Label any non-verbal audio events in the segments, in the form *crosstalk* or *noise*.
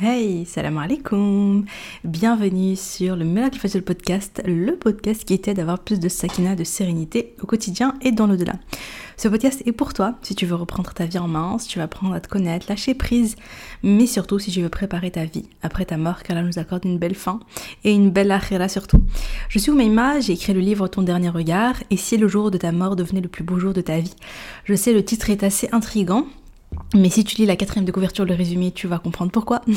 Hey, salam alaikum Bienvenue sur le Miracle Fajr podcast, le podcast qui t'aide à avoir plus de sakina, de sérénité au quotidien et dans l'au-delà. Ce podcast est pour toi si tu veux reprendre ta vie en main, si tu veux apprendre à te connaître, lâcher prise, mais surtout si tu veux préparer ta vie après ta mort, car là nous accorde une belle fin et une belle akhira surtout. Je suis Oumaima, j'ai écrit le livre Ton dernier regard, et si le jour de ta mort devenait le plus beau jour de ta vie. Je sais, le titre est assez intrigant, mais si tu lis la quatrième de couverture, le résumé, tu vas comprendre pourquoi. *laughs*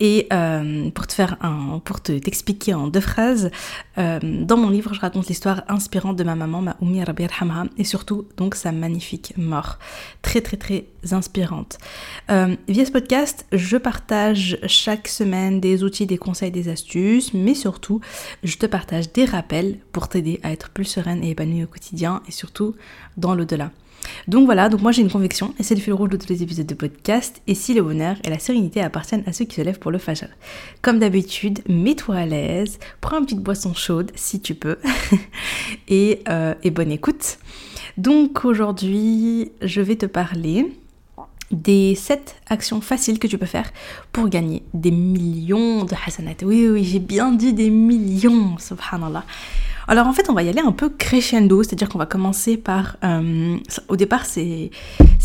Et euh, pour te faire un, pour te t'expliquer en deux phrases, euh, dans mon livre, je raconte l'histoire inspirante de ma maman, ma Oumi Hamha, et surtout donc sa magnifique mort, très très très inspirante. Euh, via ce podcast, je partage chaque semaine des outils, des conseils, des astuces, mais surtout, je te partage des rappels pour t'aider à être plus sereine et épanouie au quotidien, et surtout dans l'au-delà. Donc voilà, donc moi j'ai une conviction, et c'est le fil rouge de tous les épisodes de podcast, et si le bonheur et la sérénité appartiennent à ceux qui se lèvent pour le fajr. Comme d'habitude, mets-toi à l'aise, prends une petite boisson chaude si tu peux, *laughs* et, euh, et bonne écoute. Donc aujourd'hui, je vais te parler des 7 actions faciles que tu peux faire pour gagner des millions de hasanat. Oui, oui, j'ai bien dit des millions, subhanallah. Alors en fait, on va y aller un peu crescendo, c'est-à-dire qu'on va commencer par. Euh, au départ, c'est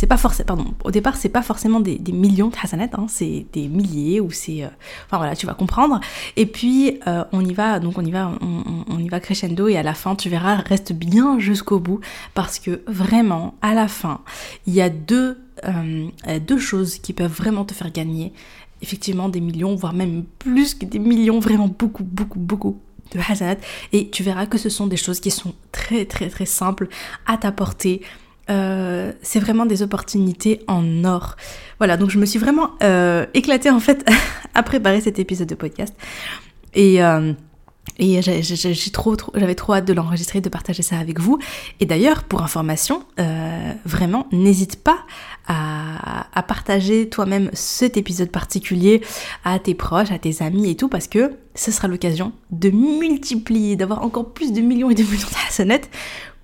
pas forcément. Pardon. Au départ, c'est pas forcément des, millions de hasanat, hein, c'est des milliers ou c'est. Euh, enfin voilà, tu vas comprendre. Et puis euh, on y va, donc on y va, on, y va crescendo et à la fin, tu verras, reste bien jusqu'au bout parce que vraiment, à la fin, il y a deux choses qui peuvent vraiment te faire gagner effectivement des millions, voire même plus que des millions, vraiment beaucoup, beaucoup, beaucoup de hasanat et tu verras que ce sont des choses qui sont très très très simples à t'apporter. Euh, c'est vraiment des opportunités en or. Voilà, donc je me suis vraiment euh, éclatée en fait *laughs* à préparer cet épisode de podcast. Et euh, et j'ai trop, trop, j'avais trop hâte de l'enregistrer, de partager ça avec vous. Et d'ailleurs, pour information, euh, vraiment, n'hésite pas à, à partager toi-même cet épisode particulier à tes proches, à tes amis et tout, parce que ce sera l'occasion de multiplier, d'avoir encore plus de millions et de millions de hasanettes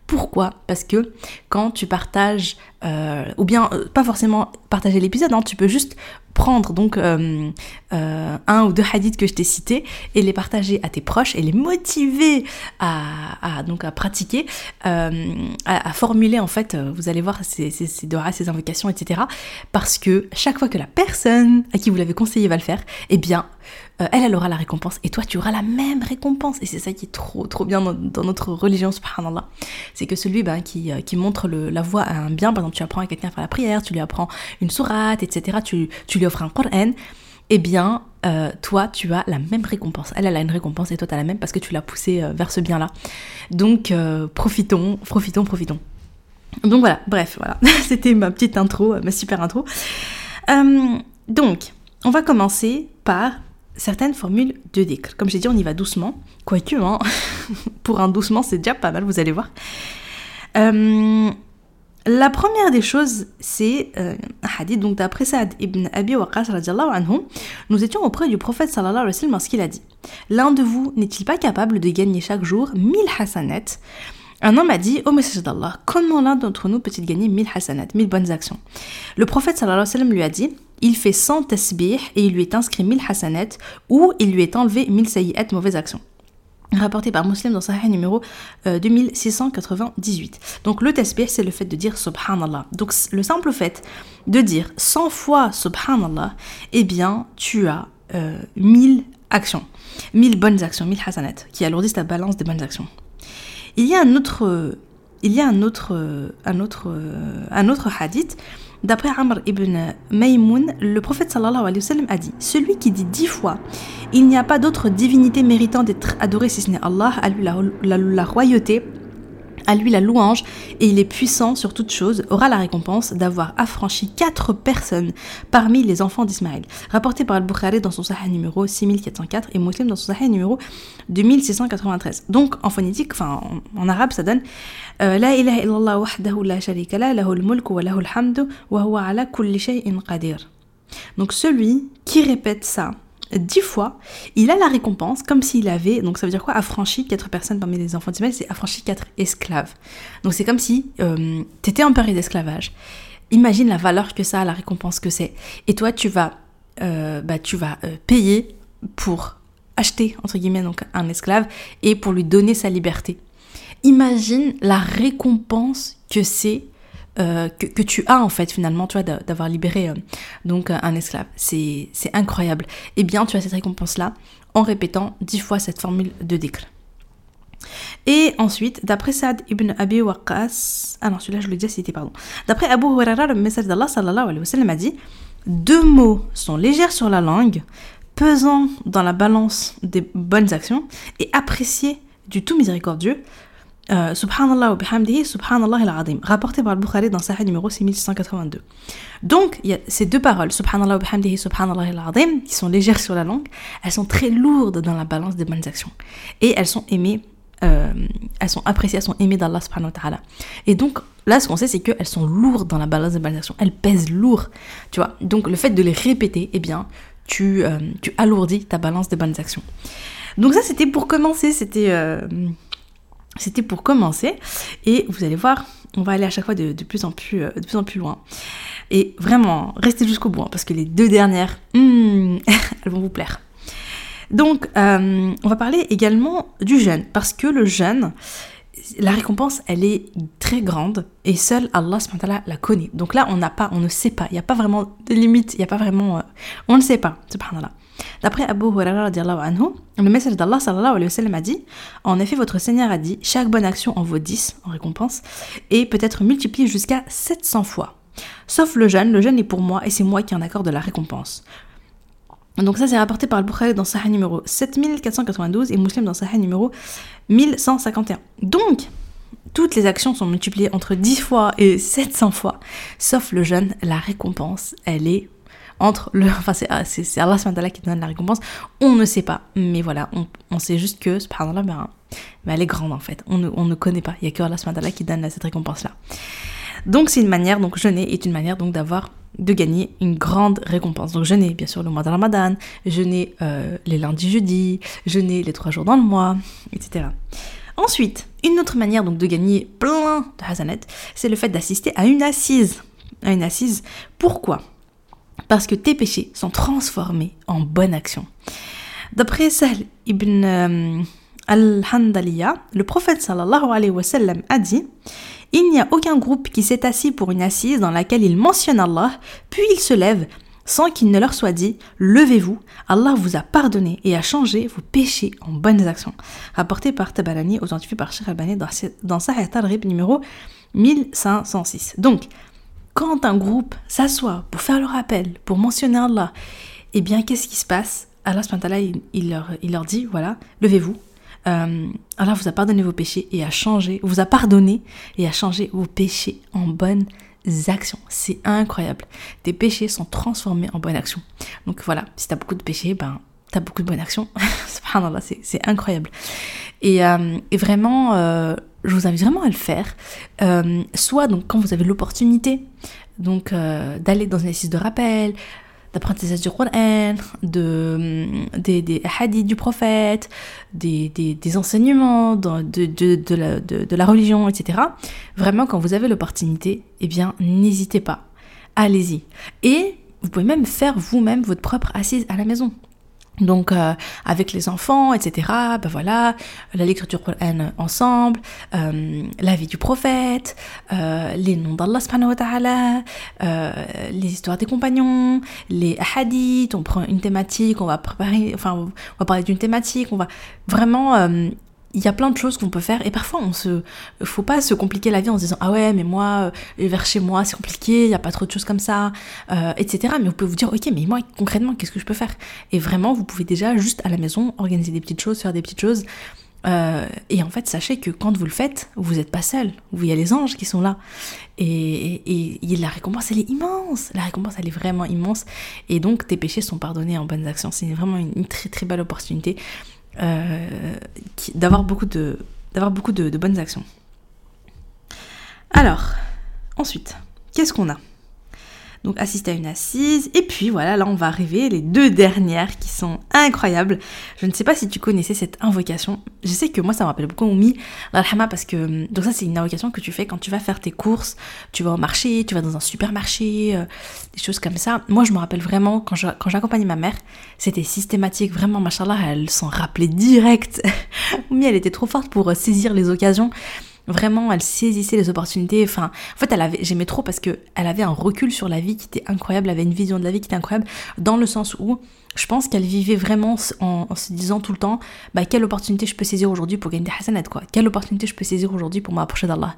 pourquoi Parce que quand tu partages, euh, ou bien euh, pas forcément partager l'épisode, hein, tu peux juste prendre donc euh, un ou deux hadiths que je t'ai cités et les partager à tes proches et les motiver à, donc à pratiquer, à, formuler en fait, vous allez voir ces, ces, ces ces invocations, etc. Parce que chaque fois que la personne à qui vous l'avez conseillé va le faire, eh bien euh, elle, elle aura la récompense et toi, tu auras la même récompense. Et c'est ça qui est trop, trop bien dans, notre religion, subhanallah. C'est que celui ben, qui, euh, qui montre la voie à un bien, par exemple, tu apprends à quelqu'un à faire la prière, tu lui apprends une sourate, etc., tu, tu lui offres un Coran, eh bien, euh, toi, tu as la même récompense. Elle, elle a une récompense et toi, tu as la même parce que tu l'as poussée vers ce bien-là. Donc, profitons, profitons, profitons. Donc voilà, bref, voilà. *laughs* C'était ma petite intro, ma super intro. donc, on va commencer par certaines formules de dhikr. Comme j'ai dit, on y va doucement. Quoique, hein, *laughs* pour un doucement, c'est déjà pas mal, vous allez voir. Euh, la première des choses, c'est euh, hadith, donc d'après Saad ibn Abi Waqas, nous étions auprès du prophète sallallahu alayhi wa sallam lorsqu'il a dit L'un de vous n'est-il pas capable de gagner chaque jour 1000 hasanat un homme a dit au message d'Allah, comment l'un d'entre nous peut-il gagner 1000 hasanat, 1000 bonnes actions? Le prophète sallallahu alayhi wa sallam lui a dit il fait 100 tasbih et il lui est inscrit 1000 hasanat ou il lui est enlevé 1000 sayyat, mauvaises actions. Rapporté par Muslim dans Sahih numéro 2698. Euh, Donc le tasbih, c'est le fait de dire subhanallah. Donc le simple fait de dire 100 fois subhanallah, eh bien tu as 1000 euh, actions, 1000 bonnes actions, 1000 hasanat, qui alourdissent ta balance des bonnes actions. Il y a un autre, il y a un autre, un autre, un autre hadith D'après Amr ibn Maymoun, le prophète sallallahu alayhi wa sallam a dit Celui qui dit dix fois Il n'y a pas d'autre divinité méritant d'être adorée si ce n'est Allah, la royauté, à lui la louange, et il est puissant sur toute chose, aura la récompense d'avoir affranchi quatre personnes parmi les enfants d'Ismaël. Rapporté par Al-Bukhari dans son Sahih numéro 6404 et Muslim dans son Sahih numéro 2693. Donc en phonétique, enfin en, arabe, ça donne euh, La ilaha illallah wahdahu la sharika la, lahul mulku wa lahul hamdu wa huwa ala kulli shay'in qadir. Donc celui qui répète ça dix fois, il a la récompense comme s'il avait, donc ça veut dire quoi, affranchi quatre personnes parmi les enfants d'Ismaël, c'est affranchi quatre esclaves. Donc c'est comme si euh, tu étais en période d'esclavage. Imagine la valeur que ça a, la récompense que c'est. Et toi, tu vas euh, bah, tu vas euh, payer pour acheter, entre guillemets, donc un esclave et pour lui donner sa liberté. Imagine la récompense que c'est euh, que, tu as en fait finalement, tu vois, d'avoir libéré donc un esclave. C'est incroyable. Eh bien, tu as cette récompense-là en répétant dix fois cette formule de décret. Et ensuite, d'après Saad ibn Abi Waqqas, ah non, celui-là je le disais, c'était pardon. D'après Abu Huraira, le message d'Allah sallallahu alayhi wa sallam a dit Deux mots sont légers sur la langue, pesant dans la balance des bonnes actions et appréciés du tout miséricordieux. Euh, subhanallah bihamdihi, subhanallah al-azim, rapporté par le Bukhari dans Sahih numéro 6682. Donc, il y a ces deux paroles, subhanallah bihamdihi, subhanallah al-azim, qui sont légères sur la langue, elles sont très lourdes dans la balance des bonnes actions. Et elles sont aimées euh, elles sont appréciées, elles sont aimées d'Allah subhanahu wa ta'ala. Et donc, là, ce qu'on sait, c'est qu'elles sont lourdes dans la balance des bonnes actions. Elles pèsent lourd, tu vois. Donc, le fait de les répéter, eh bien, tu, euh, tu alourdis ta balance des bonnes actions. Donc ça, c'était pour commencer, c'était... Euh, c'était pour commencer. Et vous allez voir, on va aller à chaque fois de, plus, en plus, de plus en plus loin. Et vraiment, restez jusqu'au bout, hein, parce que les deux dernières, hmm, *laughs* elles vont vous plaire. Donc, euh, on va parler également du jeûne, parce que le jeûne, la récompense, elle est très grande et seul Allah la connaît. Donc là, on n'a pas, on ne sait pas. Il n'y a pas vraiment de limite. Il n'y a pas vraiment, euh, on ne sait pas. Subhanallah. D'après Abu Hurairah anhu, le message d'Allah a dit En effet, votre Seigneur a dit Chaque bonne action en vaut 10 en récompense et peut être multipliée jusqu'à 700 fois. Sauf le jeûne, le jeûne est pour moi et c'est moi qui en accorde la récompense. Donc ça c'est rapporté par le Bukhari dans Sahih numéro 7492 et Muslim dans Sahih numéro 1151. Donc toutes les actions sont multipliées entre 10 fois et 700 fois, sauf le jeûne, la récompense, elle est entre le... *laughs* Enfin c'est Allah qui donne la récompense, on ne sait pas, mais voilà, on, sait juste que, subhanallah, ben, ben, elle est grande en fait, on ne, on ne connaît pas, il n'y a que Allah qui donne cette récompense-là. Donc c'est une manière, donc jeûner est une manière donc d'avoir de gagner une grande récompense. Donc jeûner bien sûr le mois de Ramadan, jeûner euh, les lundis, jeudis, jeûner les trois jours dans le mois, etc. Ensuite, une autre manière donc de gagner plein de hasanet, c'est le fait d'assister à une assise. À une assise. Pourquoi? Parce que tes péchés sont transformés en bonne action. D'après Sahl ibn euh, al-Handaliya, le prophète sallallahu alayhi wa sallam a dit il n'y a aucun groupe qui s'est assis pour une assise dans laquelle il mentionne Allah, puis il se lève sans qu'il ne leur soit dit Levez-vous, Allah vous a pardonné et a changé vos péchés en bonnes actions. Rapporté par Tabarani, authentifié par Sheikh Albani dans Sahih al-Rib numéro 1506. Donc, quand un groupe s'assoit pour faire le rappel, pour mentionner Allah, eh bien, qu'est-ce qui se passe? Allah il, leur, il leur dit voilà, levez-vous, euh, Allah vous a pardonné vos péchés et a changé, vous a pardonné et a changé vos péchés en bonnes actions. C'est incroyable. Tes péchés sont transformés en bonnes actions. Donc voilà, si tu as beaucoup de péchés, ben as beaucoup de bonnes actions. *laughs* C'est incroyable. Et, euh, vraiment, euh, je vous invite vraiment à le faire. soit donc quand vous avez l'opportunité, donc d'aller dans une assise de rappel, d'apprentissage du Coran, de, des, des hadiths du prophète, des, des, des enseignements de, de, de, la, de, la religion, etc. Vraiment, quand vous avez l'opportunité, eh bien, n'hésitez pas. Allez-y. Et vous pouvez même faire vous-même votre propre assise à la maison. Donc euh, avec les enfants, etc. Ben voilà, la lecture Coran ensemble, euh, la vie du prophète, euh, les noms d'Allah subhanahu wa les histoires des compagnons, les hadiths, on prend une thématique, on va préparer, enfin on va parler d'une thématique, on va vraiment il y a plein de choses qu'on peut faire. Et parfois on se faut pas se compliquer la vie en se disant ah ouais mais moi euh, vers chez moi c'est compliqué il y a pas trop de choses comme ça euh, etc mais vous pouvez vous dire ok mais moi concrètement qu'est-ce que je peux faire? Et vraiment vous pouvez déjà juste à la maison organiser des petites choses faire des petites choses. Euh, et en fait sachez que quand vous le faites vous n'êtes pas seul. Il y a les anges qui sont là. Et, et, la récompense elle est immense. La récompense elle est vraiment immense. Et donc tes péchés sont pardonnés en bonnes actions. C'est vraiment une très très belle opportunité d'avoir beaucoup, de, bonnes actions. Alors, ensuite, qu'est-ce qu'on a? Donc assister à une assise. Et puis voilà, là on va arriver les deux dernières qui sont incroyables. Je ne sais pas si tu connaissais cette invocation. Je sais que moi ça me rappelle beaucoup Oumi, l'alhama, parce que donc ça c'est une invocation que tu fais quand tu vas faire tes courses, tu vas au marché, tu vas dans un supermarché, euh, des choses comme ça. Moi je me rappelle vraiment quand j'accompagnais ma mère, c'était systématique, vraiment, machallah, elle s'en rappelait direct. *laughs* Oumi elle était trop forte pour euh, saisir les occasions. Vraiment, elle saisissait les opportunités. Enfin, en fait, elle avait, j'aimais trop parce que elle avait un recul sur la vie qui était incroyable. Elle avait une vision de la vie qui était incroyable dans le sens où je pense qu'elle vivait vraiment en, se disant tout le temps, bah, quelle opportunité je peux saisir aujourd'hui pour gagner des hasanat, quoi. Quelle opportunité je peux saisir aujourd'hui pour m'approcher d'Allah.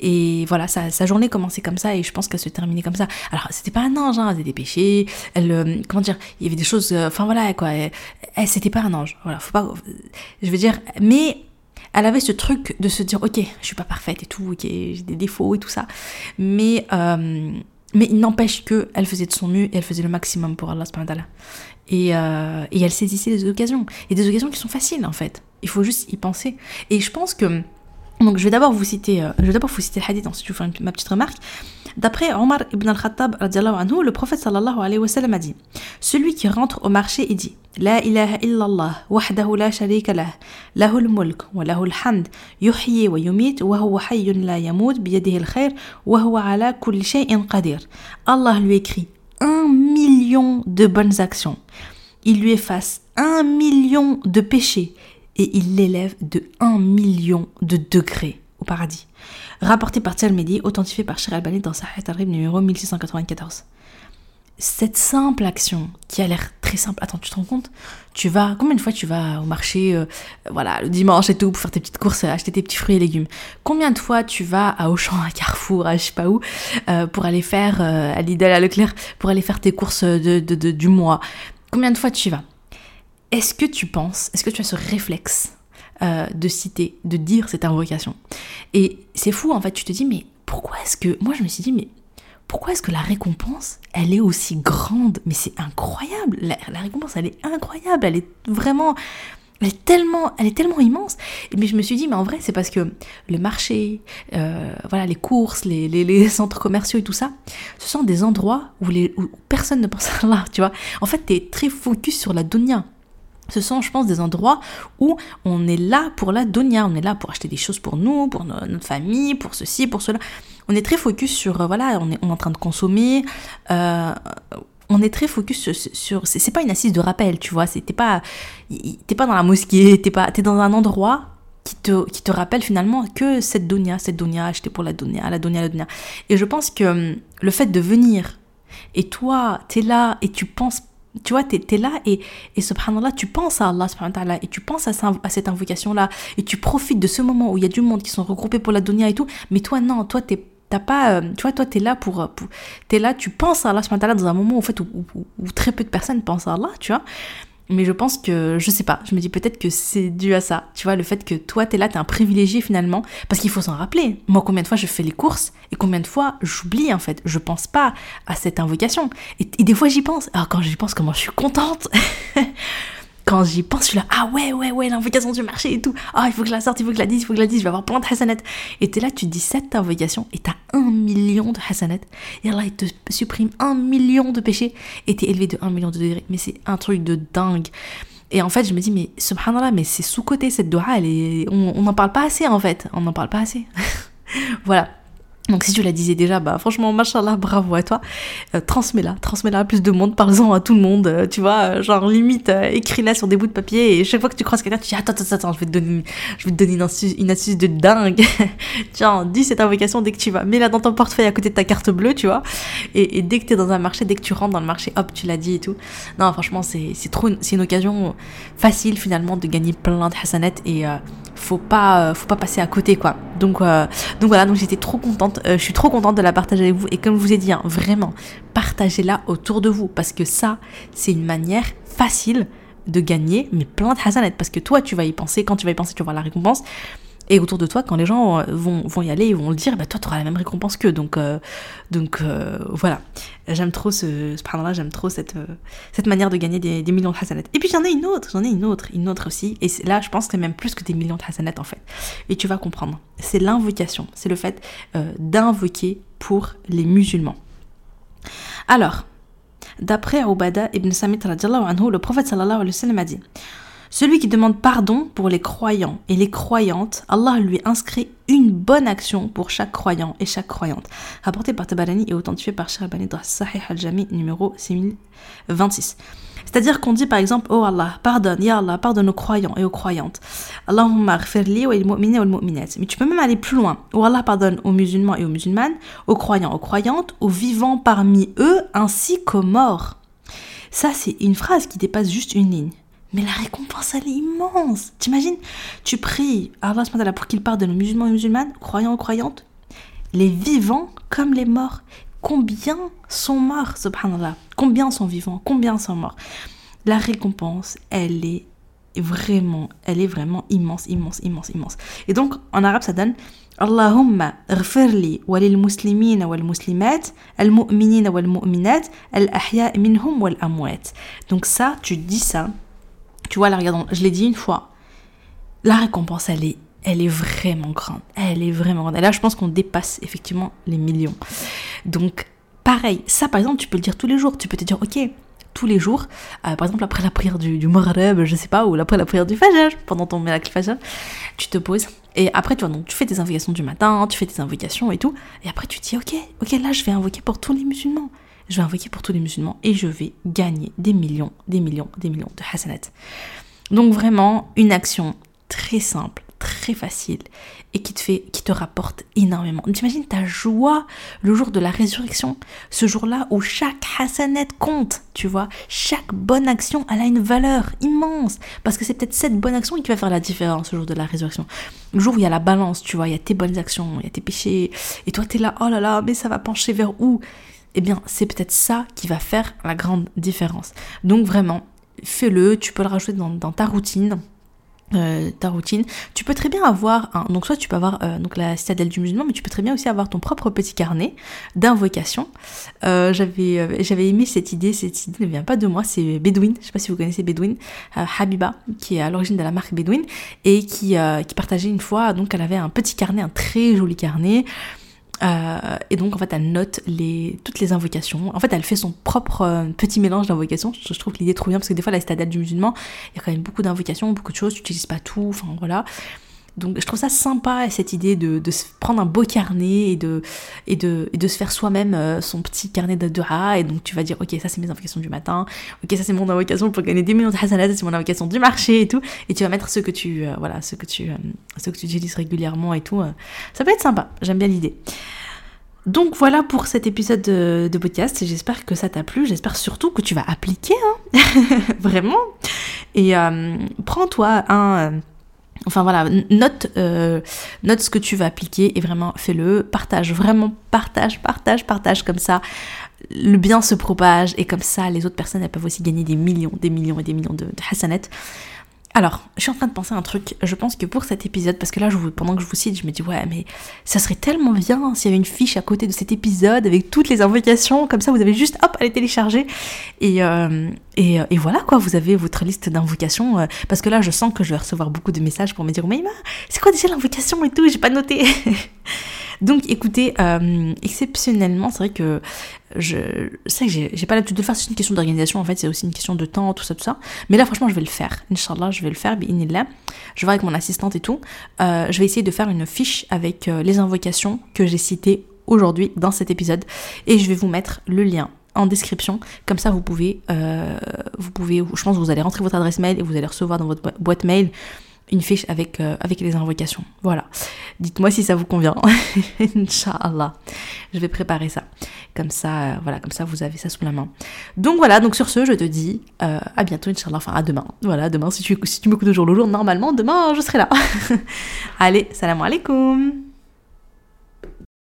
Et voilà, sa, journée commençait comme ça et je pense qu'elle se terminait comme ça. Alors, c'était pas un ange, hein, elle avait des péchés, elle, euh, comment dire, il y avait des choses, euh, enfin voilà, quoi. Elle, elle c'était pas un ange. Voilà, faut pas, je veux dire, mais elle avait ce truc de se dire ok je suis pas parfaite et tout ok j'ai des défauts et tout ça. Mais euh, mais il n'empêche que elle faisait de son mieux et elle faisait le maximum pour Allah et, euh, et elle saisissait les occasions. Et des occasions qui sont faciles en fait. Il faut juste y penser. Et je pense que donc je vais d'abord vous citer euh, je vais d'abord vous citer le hadith ensuite je vous faire ma petite remarque D'après Omar ibn al-Khattab, le prophète sallallahu alayhi wa sallam a dit Celui qui rentre au marché et dit La ilaha illallah, wahdahu la sharika lah, lahul mulk, wa lahul hamd, yuhyi wa yumit, wa huwa hayyun la yamut, biyadihi al-khair, wa huwa ala kulli shay'in qadir. Allah lui écrit un million de bonnes actions. Il lui efface un million de péchés et il l'élève de un million de degrés au paradis. Rapporté par Tirmidhi, authentifié par Shir Albani dans Sahih Tarib numéro 1694. Cette simple action, qui a l'air très simple, attends, tu te rends compte? Tu vas, combien de fois tu vas au marché, euh, voilà, le dimanche et tout, pour faire tes petites courses, acheter tes petits fruits et légumes? Combien de fois tu vas à Auchan, à Carrefour, à je sais pas où, euh, pour aller faire, euh, à Lidl, à Leclerc, pour aller faire tes courses de, du mois? Combien de fois tu y vas? Est-ce que tu penses, est-ce que tu as ce réflexe euh, de citer, de dire cette invocation? Et c'est fou, en fait, tu te dis, mais pourquoi est-ce que... Moi, je me suis dit, mais pourquoi est-ce que la récompense, elle est aussi grande? Mais c'est incroyable. La, récompense, elle est incroyable. Elle est vraiment... Elle est tellement, elle est tellement immense. Mais je me suis dit, mais en vrai, c'est parce que le marché, euh, voilà, les courses, les, *laughs* centres commerciaux et tout ça, ce sont des endroits où, les, où personne ne pense à là, tu vois. En fait, tu es très focus sur la donia ce sont, je pense, des endroits où on est là pour la donia, on est là pour acheter des choses pour nous, pour notre famille, pour ceci, pour cela. On est très focus sur, euh, voilà, on est, en train de consommer. Euh, on est très focus sur, c'est pas une assise de rappel, tu vois. T'es pas, pas dans la mosquée, t'es pas, dans un endroit qui te, qui te rappelle finalement que cette donia, cette donia, acheter pour la donia, la donia, la donia. Et je pense que hum, le fait de venir et toi, t'es là et tu penses tu vois, tu es, là et, et subhanallah, tu penses à Allah subhanallah et tu penses à, à cette invocation-là et tu profites de ce moment où il y a du monde qui sont regroupés pour la dunya et tout, mais toi non, toi t'es t'as pas euh, tu vois toi t'es là pour, pour t'es là tu penses à Allah subhanallah dans un moment en fait où, où, très peu de personnes pensent à Allah tu vois mais je pense que, je sais pas, je me dis peut-être que c'est dû à ça. Tu vois, le fait que toi, t'es là, t'es un privilégié finalement. Parce qu'il faut s'en rappeler. Moi, combien de fois je fais les courses et combien de fois j'oublie en fait. Je pense pas à cette invocation. Et, des fois, j'y pense. Alors quand j'y pense, comment je suis contente *laughs* quand j'y pense, je suis là, ah ouais, ouais, ouais, l'invocation du marché et tout. Ah, il faut que je la sorte, il faut que je la dise, il faut que je la dise, je vais avoir plein de hasanat. Et t'es là, tu dis cette invocation et t'as un million de hasanat. Et là, il te supprime un million de péchés et t'es élevé de un million de degrés. Mais c'est un truc de dingue. Et en fait, je me dis, mais subhanallah, mais c'est sous-côté cette doha, elle est... on n'en parle pas assez en fait. On n'en parle pas assez. *laughs* voilà. Donc si tu la disais déjà, bah franchement, machallah, bravo à toi. Euh, transmets-la, transmets-la à plus de monde, parle-en à tout le monde, euh, tu vois, euh, genre limite, écris-la sur des bouts de papier et chaque fois que tu croises quelqu'un, tu dis attends, attends, attends, je vais te donner, je vais te donner une astuce, une astuce de dingue. *laughs* Tiens, dis cette invocation dès que tu vas, mets-la dans ton portefeuille à côté de ta carte bleue, tu vois, et, dès que tu es dans un marché, dès que tu rentres dans le marché, hop, tu l'as dit et tout. Non, franchement, c'est trop, c'est une occasion facile finalement de gagner plein de hasanettes et faut pas, faut pas passer à côté quoi. Donc, donc voilà, donc j'étais trop contente euh, je suis trop contente de la partager avec vous. Et comme je vous ai dit, hein, vraiment, partagez-la autour de vous. Parce que ça, c'est une manière facile de gagner, mais plein de hasanet. Parce que toi, tu vas y penser. Quand tu vas y penser, tu vas voir la récompense. Et autour de toi, quand les gens euh, vont, vont y aller, ils vont le dire, bah toi, tu auras la même récompense qu'eux. Donc, euh, donc euh, voilà. J'aime trop ce, ce là j'aime trop cette, cette manière de gagner des, des millions de hasanat. Et puis j'en ai une autre, j'en ai une autre, une autre aussi. Et là, je pense que c'est même plus que des millions de hasanat en fait. Et tu vas comprendre. C'est l'invocation. C'est le fait d'invoquer pour les musulmans. Alors, d'après Ubada ibn Samit anhu, le prophète sallallahu alayhi wa sallam a dit celui qui demande pardon pour les croyants et les croyantes, Allah lui inscrit une bonne action pour chaque croyant et chaque croyante. Rapporté par Tabarani et authentifié par Sharbani dans Sahih al-Jami numéro 6026. C'est-à-dire qu'on dit par exemple, oh Allah, pardonne, Ya Allah, pardonne aux croyants et aux croyantes. Allahumma ghfirli wa mu'mini wa mu'minat. Mais tu peux même aller plus loin. Oh Allah, pardonne aux musulmans et aux musulmanes, aux croyants, aux croyantes, aux vivants parmi eux, ainsi qu'aux morts. Ça, c'est une phrase qui dépasse juste une ligne. Mais la récompense, elle est immense. T'imagines Tu pries à Allah pour qu'il pardonne aux musulmans et musulmanes, croyants et croyantes, les vivants comme les morts. Combien sont morts, subhanallah? Combien sont vivants? Combien sont morts? La récompense, elle est vraiment, elle est vraiment immense, immense, immense, immense. Et donc, en arabe, ça donne Allahumma ghfirli walil muslimina wal muslimat, al mu'minina wal mu'minat, al ahya minhum wal amwat. Donc ça, tu dis ça tu vois, là, regarde, je l'ai dit une fois. La récompense, elle est, elle est vraiment grande. Elle est vraiment grande. Et là, je pense qu'on dépasse effectivement les millions. Donc, pareil, ça, par exemple, tu peux le dire tous les jours. Tu peux te dire, ok, tous les jours, euh, par exemple, après la prière du, du Maghreb, je sais pas, ou après la prière du Fajr, pendant ton miracle Fajr, tu te poses. Et après, tu vois, donc, tu fais tes invocations du matin, tu fais tes invocations et tout. Et après, tu te dis, ok, ok, là, je vais invoquer pour tous les musulmans je vais invoquer pour tous les musulmans et je vais gagner des millions, des millions, des millions de hasanat. Donc vraiment une action très simple, très facile et qui te fait, qui te rapporte énormément. T'imagines ta joie le jour de la résurrection, ce jour-là où chaque hasanet compte, tu vois, chaque bonne action, elle a une valeur immense parce que c'est peut-être cette bonne action qui va faire la différence le jour de la résurrection. Le jour où il y a la balance, tu vois, il y a tes bonnes actions, il y a tes péchés et toi tu es là, oh là là, mais ça va pencher vers où? Eh bien, c'est peut-être ça qui va faire la grande différence. Donc vraiment, fais-le, tu peux le rajouter dans, ta routine. Euh, ta routine. Tu peux très bien avoir un, donc soit tu peux avoir euh, donc la citadelle du musulman, mais tu peux très bien aussi avoir ton propre petit carnet d'invocation. Euh, j'avais j'avais aimé cette idée, cette idée ne vient pas de moi, c'est Bedouin. Je sais pas si vous connaissez Bedouin, Habiba qui est à l'origine de la marque Bedouin et qui qui partageait une fois donc elle avait un petit carnet, un très joli carnet euh, et donc en fait elle note les, toutes les invocations. En fait elle fait son propre euh, petit mélange d'invocations. Je, trouve que l'idée est trop bien parce que des fois la stade du musulman, il y a quand même beaucoup d'invocations, beaucoup de choses, tu n'utilises pas tout, enfin voilà. Donc je trouve ça sympa cette idée de, de prendre un beau carnet et de, et de, de se faire soi-même euh, son petit carnet de Et donc tu vas dire, ok, ça c'est mes invocations du matin, ok, ça c'est mon invocation pour gagner des millions de hasanat, c'est mon invocation du marché et tout. Et tu vas mettre ce que tu, euh, voilà, ce que tu, euh, ce que tu utilises régulièrement et tout. ça peut être sympa, j'aime bien l'idée. Donc voilà pour cet épisode de, de podcast. J'espère que ça t'a plu. J'espère surtout que tu vas appliquer, hein *laughs* vraiment. Et prends-toi un Enfin voilà, note, euh, note ce que tu vas appliquer et vraiment fais-le. Partage, vraiment partage, partage, partage comme ça. Le bien se propage et comme ça les autres personnes elles peuvent aussi gagner des millions, des millions et des millions de, de alors, je suis en train de penser à un truc. Je pense que pour cet épisode, parce que là, pendant que je vous cite, je me dis, ouais, mais ça serait tellement bien s'il y avait une fiche à côté de cet épisode avec toutes les invocations. Comme ça, vous avez juste, hop, à les télécharger. Et, euh, et, et, voilà, quoi, vous avez votre liste d'invocations. Euh, parce que là, je sens que je vais recevoir beaucoup de messages pour me dire, mais c'est quoi déjà l'invocation et tout? J'ai pas noté. *laughs* Donc écoutez, euh, exceptionnellement, c'est vrai que je, sais que j'ai pas l'habitude de le faire, c'est une question d'organisation en fait, c'est aussi une question de temps, tout ça, tout ça. Mais là, franchement, je vais le faire. Inch'Allah, je vais le faire, là. Je vais avec mon assistante et tout. Euh, je vais essayer de faire une fiche avec euh, les invocations que j'ai citées aujourd'hui dans cet épisode. Et je vais vous mettre le lien en description. Comme ça, vous pouvez, vous pouvez, je pense que vous allez rentrer votre adresse mail et vous allez recevoir dans votre boîte mail une fiche avec, euh, avec les invocations. Voilà. Dites-moi si ça vous convient. *laughs* Inch'Allah. Je vais préparer ça. Comme ça, euh, voilà, comme ça vous avez ça sous la main. Donc voilà, donc sur ce, je te dis euh, à bientôt, Inch'Allah. Enfin, à demain. Voilà, demain, si tu, si tu m'écoutes au jour le jour, normalement, demain, je serai là. *laughs* Allez, salam alaikum.